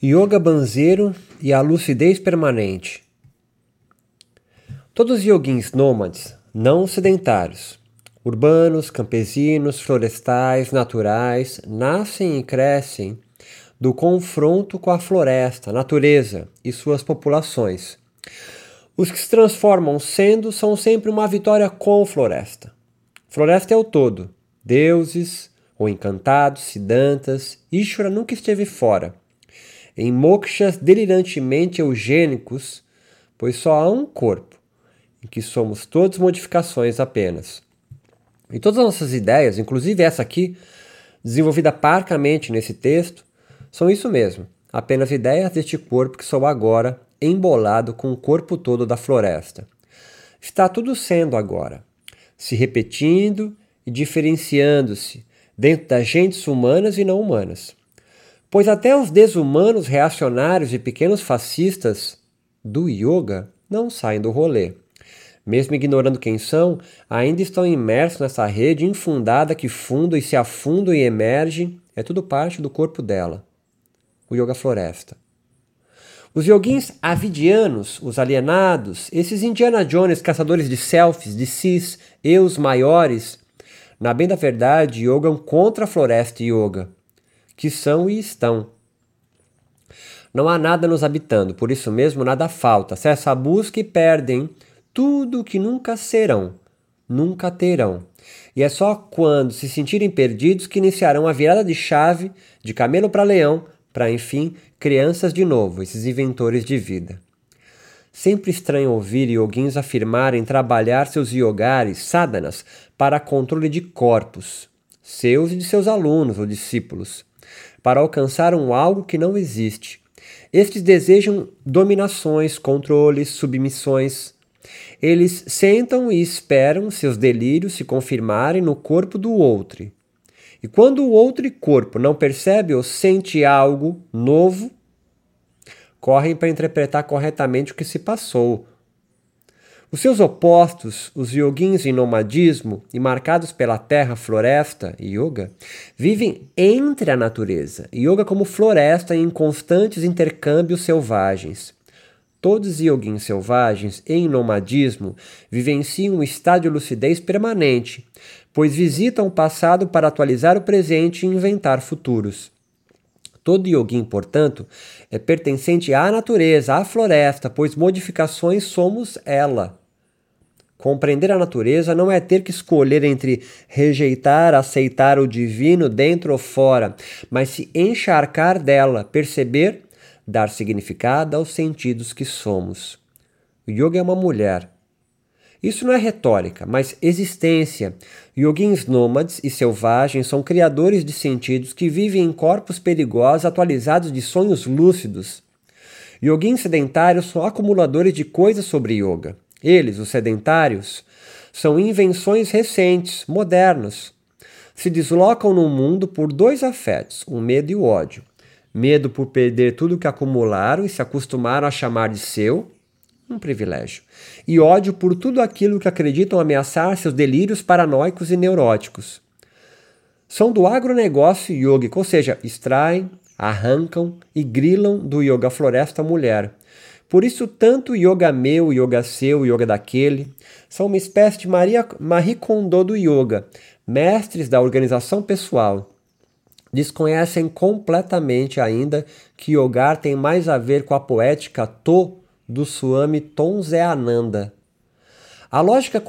Yoga banzeiro e a lucidez permanente. Todos os yoguins nômades, não sedentários, urbanos, campesinos, florestais, naturais, nascem e crescem do confronto com a floresta, natureza e suas populações. Os que se transformam sendo são sempre uma vitória com floresta. Floresta é o todo, deuses ou encantados, siddhantas, Ishvara nunca esteve fora em mokshas delirantemente eugênicos, pois só há um corpo, em que somos todos modificações apenas. E todas as nossas ideias, inclusive essa aqui, desenvolvida parcamente nesse texto, são isso mesmo, apenas ideias deste corpo que sou agora embolado com o corpo todo da floresta. Está tudo sendo agora, se repetindo e diferenciando-se dentro das gentes humanas e não humanas. Pois até os desumanos reacionários e pequenos fascistas do yoga não saem do rolê. Mesmo ignorando quem são, ainda estão imersos nessa rede infundada que funda e se afunda e emerge, é tudo parte do corpo dela. O Yoga Floresta. Os yoguins avidianos, os alienados, esses Indiana Jones caçadores de selfies, de cis, eus maiores, na bem da verdade, yogam contra a floresta yoga que são e estão. Não há nada nos habitando, por isso mesmo nada falta. Cessa a busca e perdem tudo que nunca serão, nunca terão. E é só quando se sentirem perdidos que iniciarão a virada de chave de camelo para leão, para enfim, crianças de novo, esses inventores de vida. Sempre estranho ouvir yoguins afirmarem trabalhar seus yogares, sadhanas, para controle de corpos, seus e de seus alunos ou discípulos para alcançar um algo que não existe. Estes desejam dominações, controles, submissões. Eles sentam e esperam seus delírios se confirmarem no corpo do outro. E quando o outro corpo não percebe ou sente algo novo, correm para interpretar corretamente o que se passou, os seus opostos, os yoguins em nomadismo e marcados pela terra, floresta e yoga, vivem entre a natureza, yoga como floresta em constantes intercâmbios selvagens. Todos os yoguins selvagens em nomadismo vivenciam um estado de lucidez permanente, pois visitam o passado para atualizar o presente e inventar futuros. Todo yoguin, portanto, é pertencente à natureza, à floresta, pois modificações somos ela. Compreender a natureza não é ter que escolher entre rejeitar, aceitar o divino dentro ou fora, mas se encharcar dela, perceber, dar significado aos sentidos que somos. O yoga é uma mulher. Isso não é retórica, mas existência. Yoguins nômades e selvagens são criadores de sentidos que vivem em corpos perigosos atualizados de sonhos lúcidos. Yoguins sedentários são acumuladores de coisas sobre yoga. Eles, os sedentários, são invenções recentes, modernas. Se deslocam no mundo por dois afetos, o medo e o ódio. Medo por perder tudo que acumularam e se acostumaram a chamar de seu, um privilégio. E ódio por tudo aquilo que acreditam ameaçar seus delírios paranoicos e neuróticos. São do agronegócio yogico, ou seja, extraem, arrancam e grilam do yoga floresta mulher por isso, tanto o yoga meu, o yoga seu, o yoga daquele, são uma espécie de Maria, Marie Kondo do yoga, mestres da organização pessoal. Desconhecem completamente ainda que yoga tem mais a ver com a poética To do Swami Tonzeananda. A lógica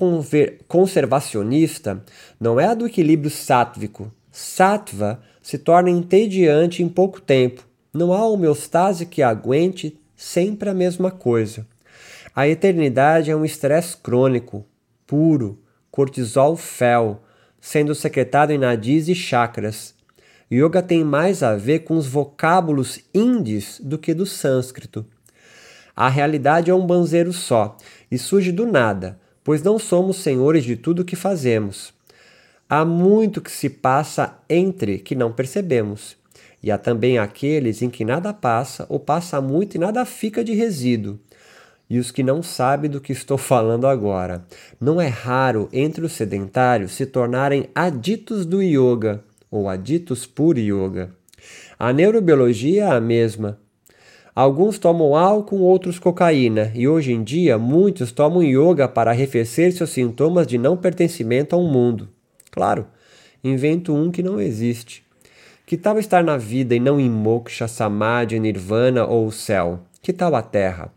conservacionista não é a do equilíbrio sátvico. Sattva se torna entediante em pouco tempo. Não há homeostase que aguente sempre a mesma coisa. A eternidade é um estresse crônico, puro, cortisol fel, sendo secretado em nadis e chakras. Yoga tem mais a ver com os vocábulos índios do que do sânscrito. A realidade é um banzeiro só e surge do nada, pois não somos senhores de tudo o que fazemos. Há muito que se passa entre que não percebemos. E há também aqueles em que nada passa ou passa muito e nada fica de resíduo. E os que não sabem do que estou falando agora. Não é raro entre os sedentários se tornarem aditos do yoga ou aditos por yoga. A neurobiologia é a mesma. Alguns tomam álcool, outros cocaína, e hoje em dia muitos tomam yoga para arrefecer seus sintomas de não pertencimento a um mundo. Claro, invento um que não existe. Que tal estar na vida e não em moksha, samadhi, nirvana ou o céu? Que tal a terra?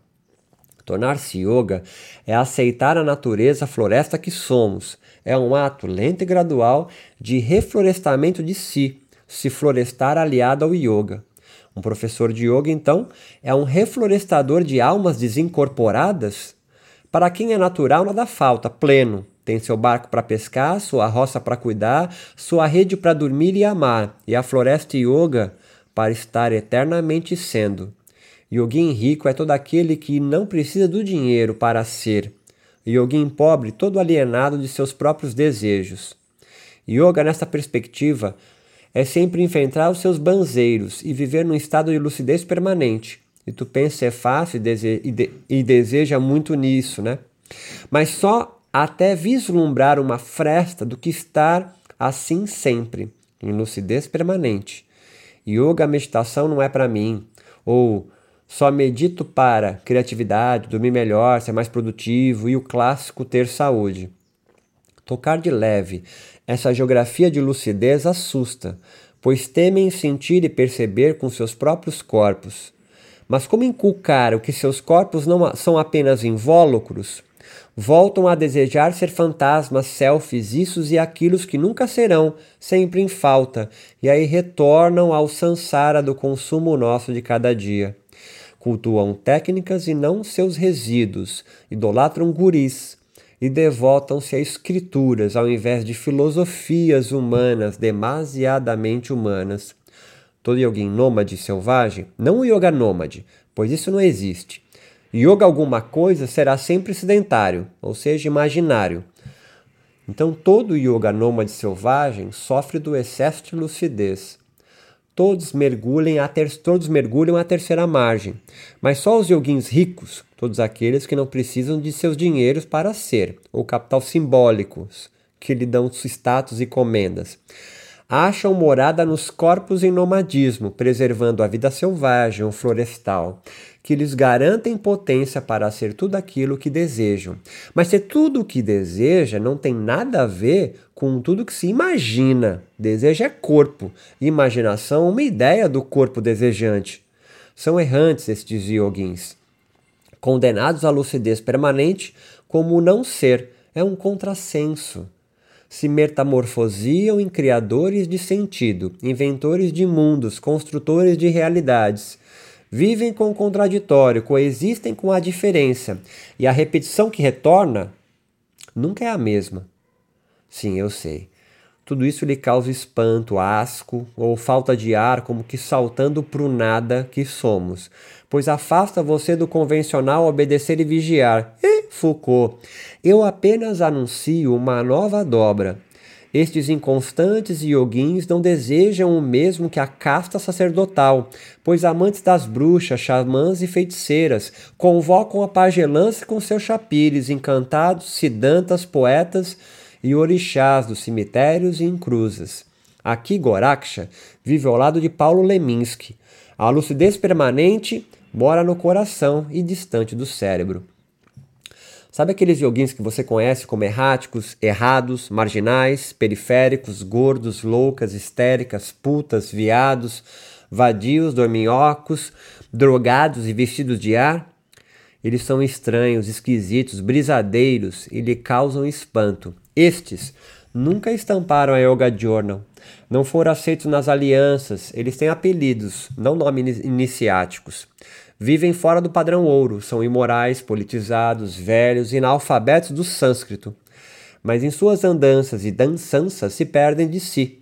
Tornar-se yoga é aceitar a natureza floresta que somos. É um ato lento e gradual de reflorestamento de si, se florestar aliado ao yoga. Um professor de yoga, então, é um reflorestador de almas desincorporadas? Para quem é natural, nada falta, pleno. Tem seu barco para pescar, sua roça para cuidar, sua rede para dormir e amar, e a floresta yoga para estar eternamente sendo. Yogin rico é todo aquele que não precisa do dinheiro para ser. Yogin pobre, todo alienado de seus próprios desejos. Yoga, nessa perspectiva, é sempre enfrentar os seus banzeiros e viver num estado de lucidez permanente. E tu pensa é fácil e, dese de deseja muito nisso, né? Mas só até vislumbrar uma fresta do que estar assim sempre, em lucidez permanente. Yoga, meditação não é para mim. Ou só medito para criatividade, dormir melhor, ser mais produtivo e o clássico ter saúde. Tocar de leve essa geografia de lucidez assusta, pois temem sentir e perceber com seus próprios corpos. Mas como inculcar o que seus corpos não são apenas invólucros, voltam a desejar ser fantasmas, selfies, issos e aquilos que nunca serão, sempre em falta, e aí retornam ao sansara do consumo nosso de cada dia. Cultuam técnicas e não seus resíduos, idolatram guris, e devotam-se a escrituras ao invés de filosofias humanas demasiadamente humanas. Todo yoga nômade selvagem, não o yoga nômade, pois isso não existe. Yoga alguma coisa será sempre sedentário, ou seja, imaginário. Então todo yoga nômade selvagem sofre do excesso de lucidez. Todos mergulhem a ter, todos mergulham a terceira margem, mas só os yoguins ricos, todos aqueles que não precisam de seus dinheiros para ser, ou capital simbólicos, que lhe dão status e comendas, acham morada nos corpos em nomadismo, preservando a vida selvagem ou florestal, que lhes garantem potência para ser tudo aquilo que desejam. Mas se tudo o que deseja não tem nada a ver com tudo que se imagina. Desejo é corpo, imaginação uma ideia do corpo desejante. São errantes estes yoguins, condenados à lucidez permanente como o não ser, é um contrassenso. Se metamorfosiam em criadores de sentido, inventores de mundos, construtores de realidades, vivem com o contraditório, coexistem com a diferença, e a repetição que retorna nunca é a mesma. Sim, eu sei. Tudo isso lhe causa espanto, asco ou falta de ar, como que saltando para o nada que somos, pois afasta você do convencional obedecer e vigiar. E Foucault, eu apenas anuncio uma nova dobra. Estes inconstantes yoguins não desejam o mesmo que a casta sacerdotal, pois amantes das bruxas, xamãs e feiticeiras convocam a pagelância com seus chapires, encantados, sidantas, poetas e orixás dos cemitérios e encruzas. Aqui Goraksha vive ao lado de Paulo Leminski. A lucidez permanente mora no coração e distante do cérebro. Sabe aqueles yoguins que você conhece como erráticos, errados, marginais, periféricos, gordos, loucas, histéricas, putas, viados, vadios, dorminhocos, drogados e vestidos de ar? Eles são estranhos, esquisitos, brisadeiros e lhe causam espanto. Estes nunca estamparam a Yoga Journal, não foram aceitos nas alianças, eles têm apelidos, não nomes iniciáticos. Vivem fora do padrão ouro, são imorais, politizados, velhos e analfabetos do sânscrito. Mas em suas andanças e dançanças se perdem de si,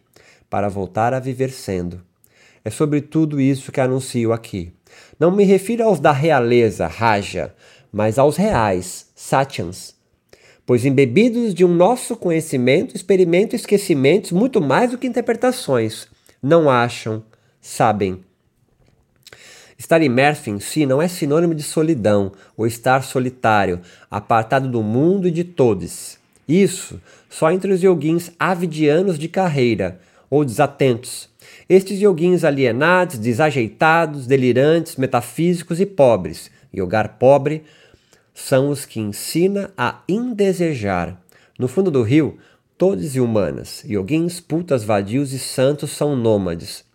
para voltar a viver sendo. É sobre tudo isso que anuncio aqui. Não me refiro aos da realeza, Raja, mas aos reais, Satyans. Pois embebidos de um nosso conhecimento, experimento esquecimentos muito mais do que interpretações. Não acham, sabem, Estar imerso em si não é sinônimo de solidão ou estar solitário, apartado do mundo e de todos. Isso só entre os yoguins avidianos de carreira ou desatentos. Estes yoguins alienados, desajeitados, delirantes, metafísicos e pobres, yogar pobre, são os que ensina a indesejar. No fundo do rio, todos e humanas, yoguins, putas, vadios e santos são nômades.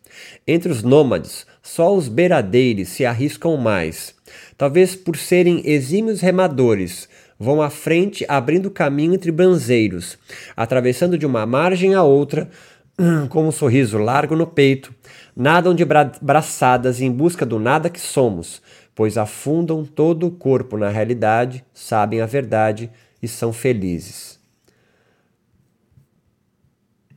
Entre os nômades, só os beiradeiros se arriscam mais. Talvez por serem exímios remadores, vão à frente abrindo caminho entre banzeiros, atravessando de uma margem a outra, com um sorriso largo no peito, nadam de bra braçadas em busca do nada que somos, pois afundam todo o corpo na realidade, sabem a verdade e são felizes.